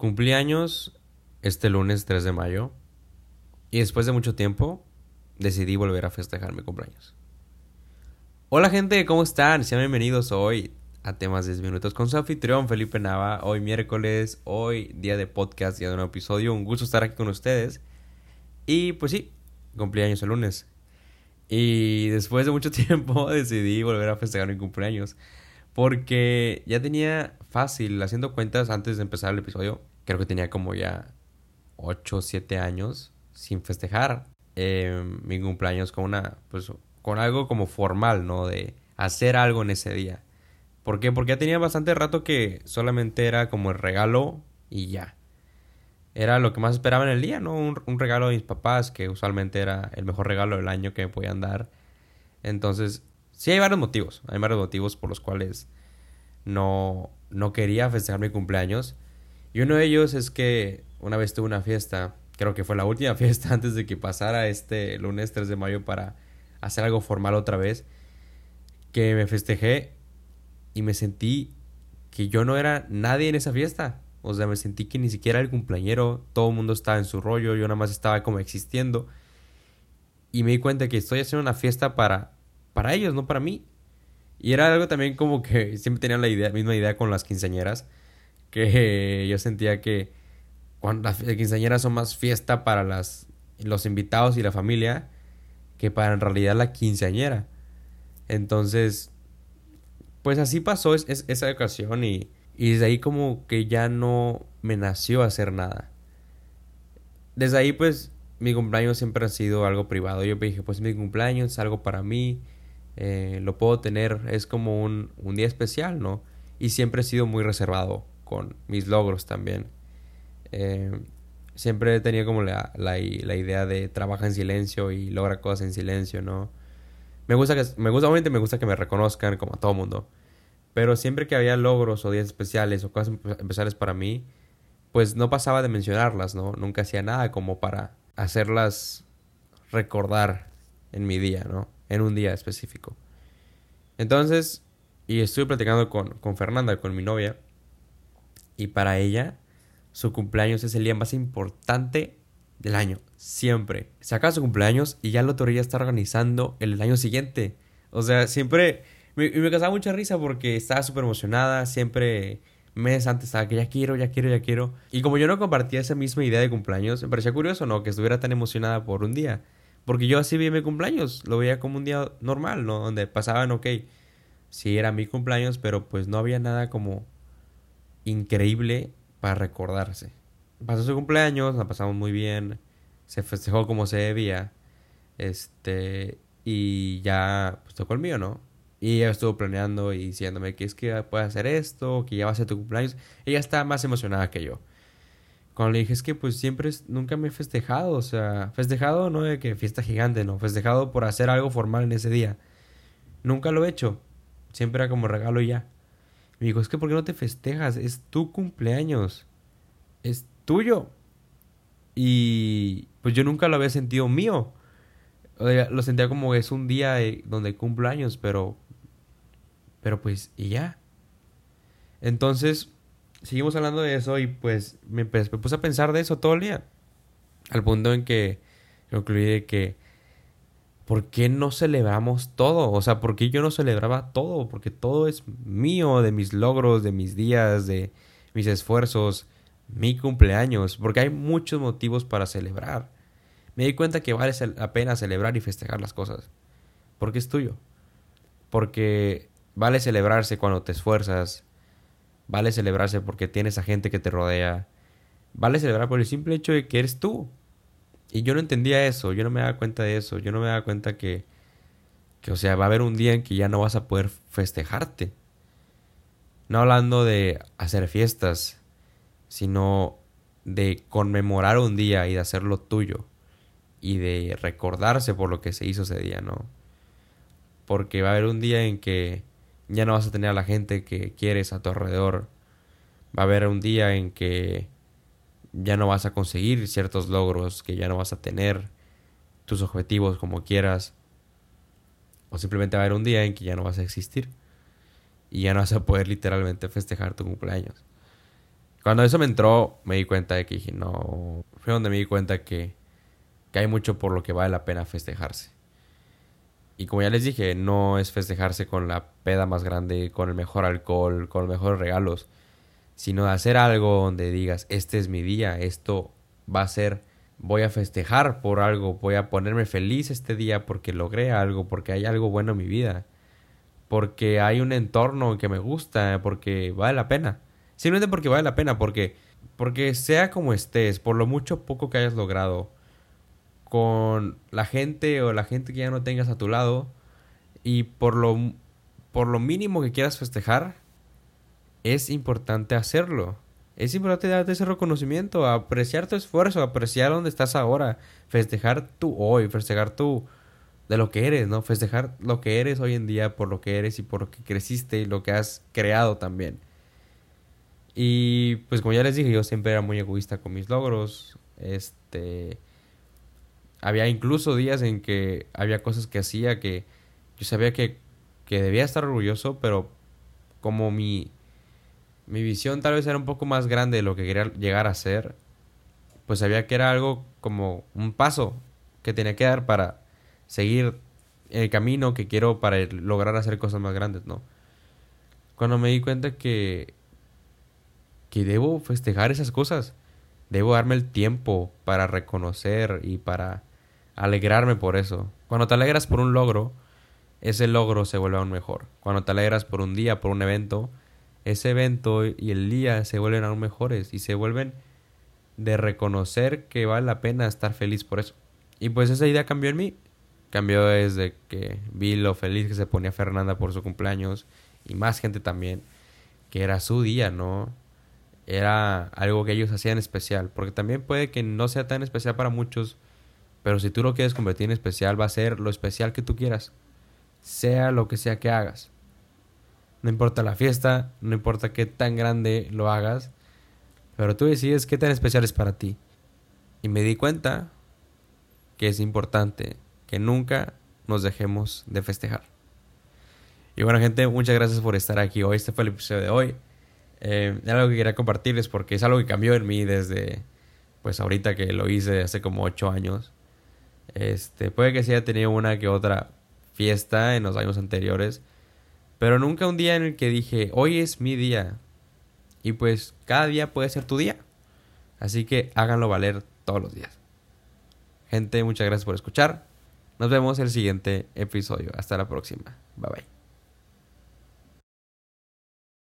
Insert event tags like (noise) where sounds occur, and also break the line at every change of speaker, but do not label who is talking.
Cumplí años este lunes 3 de mayo y después de mucho tiempo decidí volver a festejar mi cumpleaños. Hola gente, ¿cómo están? Sean bienvenidos hoy a temas 10 minutos con su anfitrión Felipe Nava. Hoy miércoles, hoy día de podcast, día de un episodio. Un gusto estar aquí con ustedes. Y pues sí, cumplí años el lunes. Y después de mucho (laughs) tiempo decidí volver a festejar mi cumpleaños. Porque ya tenía fácil, haciendo cuentas antes de empezar el episodio, creo que tenía como ya 8 o 7 años sin festejar eh, mi cumpleaños con una, pues, con algo como formal, ¿no? De hacer algo en ese día. ¿Por qué? Porque ya tenía bastante rato que solamente era como el regalo y ya. Era lo que más esperaba en el día, ¿no? Un, un regalo de mis papás, que usualmente era el mejor regalo del año que me podían dar. Entonces, sí hay varios motivos. Hay varios motivos por los cuales no, no quería festejar mi cumpleaños. Y uno de ellos es que una vez tuve una fiesta, creo que fue la última (laughs) fiesta antes de que pasara este lunes 3 de mayo para hacer algo formal otra vez, que me festejé y me sentí que yo no era nadie en esa fiesta. O sea, me sentí que ni siquiera el cumpleañero, todo el mundo estaba en su rollo, yo nada más estaba como existiendo. Y me di cuenta que estoy haciendo una fiesta para, para ellos, no para mí. Y era algo también como que (laughs) siempre tenía la idea, misma idea con las quinceañeras, que (laughs) yo sentía que cuando las quinceañeras son más fiesta para las, los invitados y la familia que para en realidad la quinceañera. Entonces, pues así pasó esa ocasión y, y desde ahí como que ya no me nació hacer nada. Desde ahí pues mi cumpleaños siempre ha sido algo privado. Yo dije, pues mi cumpleaños es algo para mí eh, lo puedo tener, es como un, un, día especial, ¿no? Y siempre he sido muy reservado con mis logros también. Eh, siempre he tenido como la, la, idea de trabaja en silencio y logra cosas en silencio, ¿no? Me gusta que, me gusta, obviamente me gusta que me reconozcan como a todo mundo. Pero siempre que había logros o días especiales o cosas especiales para mí, pues no pasaba de mencionarlas, ¿no? Nunca hacía nada como para hacerlas recordar en mi día, ¿no? en un día específico. Entonces, y estuve platicando con, con Fernanda, con mi novia, y para ella, su cumpleaños es el día más importante del año, siempre. Se acaba su cumpleaños y ya la autoría está organizando el año siguiente. O sea, siempre me, me causaba mucha risa porque estaba súper emocionada, siempre meses antes estaba que ya quiero, ya quiero, ya quiero. Y como yo no compartía esa misma idea de cumpleaños, me parecía curioso, ¿no? Que estuviera tan emocionada por un día. Porque yo así vi mi cumpleaños, lo veía como un día normal, ¿no? Donde pasaban, ok, sí era mi cumpleaños, pero pues no había nada como increíble para recordarse. Pasó su cumpleaños, la pasamos muy bien, se festejó como se debía, este, y ya, pues tocó el mío, ¿no? Y ella estuvo planeando y diciéndome que es que puede hacer esto, que ya va a ser tu cumpleaños. Ella está más emocionada que yo. Cuando le dije es que pues siempre nunca me he festejado, o sea, festejado no de que fiesta gigante, no, festejado por hacer algo formal en ese día. Nunca lo he hecho, siempre era como regalo y ya. Me dijo, es que ¿por qué no te festejas? Es tu cumpleaños, es tuyo. Y pues yo nunca lo había sentido mío. Lo sentía como es un día donde cumplo años, pero... Pero pues, y ya. Entonces, seguimos hablando de eso y pues me, puse a pensar de eso todo el día. Al punto en que concluí que ¿por qué no celebramos todo? O sea, ¿por qué yo no celebraba todo? Porque todo es mío, de mis logros, de mis días, de mis esfuerzos, mi cumpleaños, porque hay muchos motivos para celebrar. Me di cuenta que vale la pena celebrar y festejar las cosas, porque es tuyo. Porque vale celebrarse cuando te esfuerzas, Vale celebrarse porque tienes a gente que te rodea. Vale celebrar por el simple hecho de que eres tú. Y yo no entendía eso, yo no me daba cuenta de eso, yo no me daba cuenta que, que, o sea, va a haber un día en que ya no vas a poder festejarte. No hablando de hacer fiestas, sino de conmemorar un día y de hacerlo tuyo. Y de recordarse por lo que se hizo ese día, ¿no? Porque va a haber un día en que ya no vas a tener a la gente que quieres a tu alrededor. Va a haber un día en que ya no vas a conseguir ciertos logros, que ya no vas a tener tus objetivos como quieras. O simplemente va a haber un día en que ya no vas a existir. Y ya no vas a poder literalmente festejar tu cumpleaños. Cuando eso me entró, me di cuenta de que dije, no, fue donde me di cuenta que, que hay mucho por lo que vale la pena festejarse. Y como ya les dije, no es festejarse con la peda más grande, con el mejor alcohol, con los mejores regalos, sino de hacer algo donde digas, este es mi día, esto va a ser, voy a festejar por algo, voy a ponerme feliz este día porque logré algo, porque hay algo bueno en mi vida, porque hay un entorno que me gusta, porque vale la pena. Simplemente porque vale la pena, porque, porque sea como estés, por lo mucho poco que hayas logrado, con la gente o la gente que ya no tengas a tu lado y por lo, por lo mínimo que quieras festejar, es importante hacerlo. Es importante darte ese reconocimiento, apreciar tu esfuerzo, apreciar dónde estás ahora, festejar tú hoy, festejar tú de lo que eres, ¿no? Festejar lo que eres hoy en día por lo que eres y por lo que creciste y lo que has creado también. Y pues como ya les dije, yo siempre era muy egoísta con mis logros. Este había incluso días en que había cosas que hacía que yo sabía que, que debía estar orgulloso, pero como mi, mi visión tal vez era un poco más grande de lo que quería llegar a ser, pues sabía que era algo como un paso que tenía que dar para seguir el camino que quiero para lograr hacer cosas más grandes, ¿no? Cuando me di cuenta que que debo festejar esas cosas, debo darme el tiempo para reconocer y para alegrarme por eso. Cuando te alegras por un logro, ese logro se vuelve aún mejor. Cuando te alegras por un día, por un evento, ese evento y el día se vuelven aún mejores y se vuelven de reconocer que vale la pena estar feliz por eso. Y pues esa idea cambió en mí. Cambió desde que vi lo feliz que se ponía Fernanda por su cumpleaños y más gente también, que era su día, ¿no? Era algo que ellos hacían especial, porque también puede que no sea tan especial para muchos, pero si tú lo quieres convertir en especial, va a ser lo especial que tú quieras. Sea lo que sea que hagas. No importa la fiesta, no importa qué tan grande lo hagas, pero tú decides qué tan especial es para ti. Y me di cuenta que es importante que nunca nos dejemos de festejar. Y bueno gente, muchas gracias por estar aquí hoy. Este fue el episodio de hoy. Eh, algo que quería compartirles porque es algo que cambió en mí desde, pues ahorita que lo hice hace como 8 años. Este, puede que sí haya tenido una que otra fiesta en los años anteriores, pero nunca un día en el que dije, hoy es mi día. Y pues cada día puede ser tu día. Así que háganlo valer todos los días. Gente, muchas gracias por escuchar. Nos vemos el siguiente episodio. Hasta la próxima. Bye bye.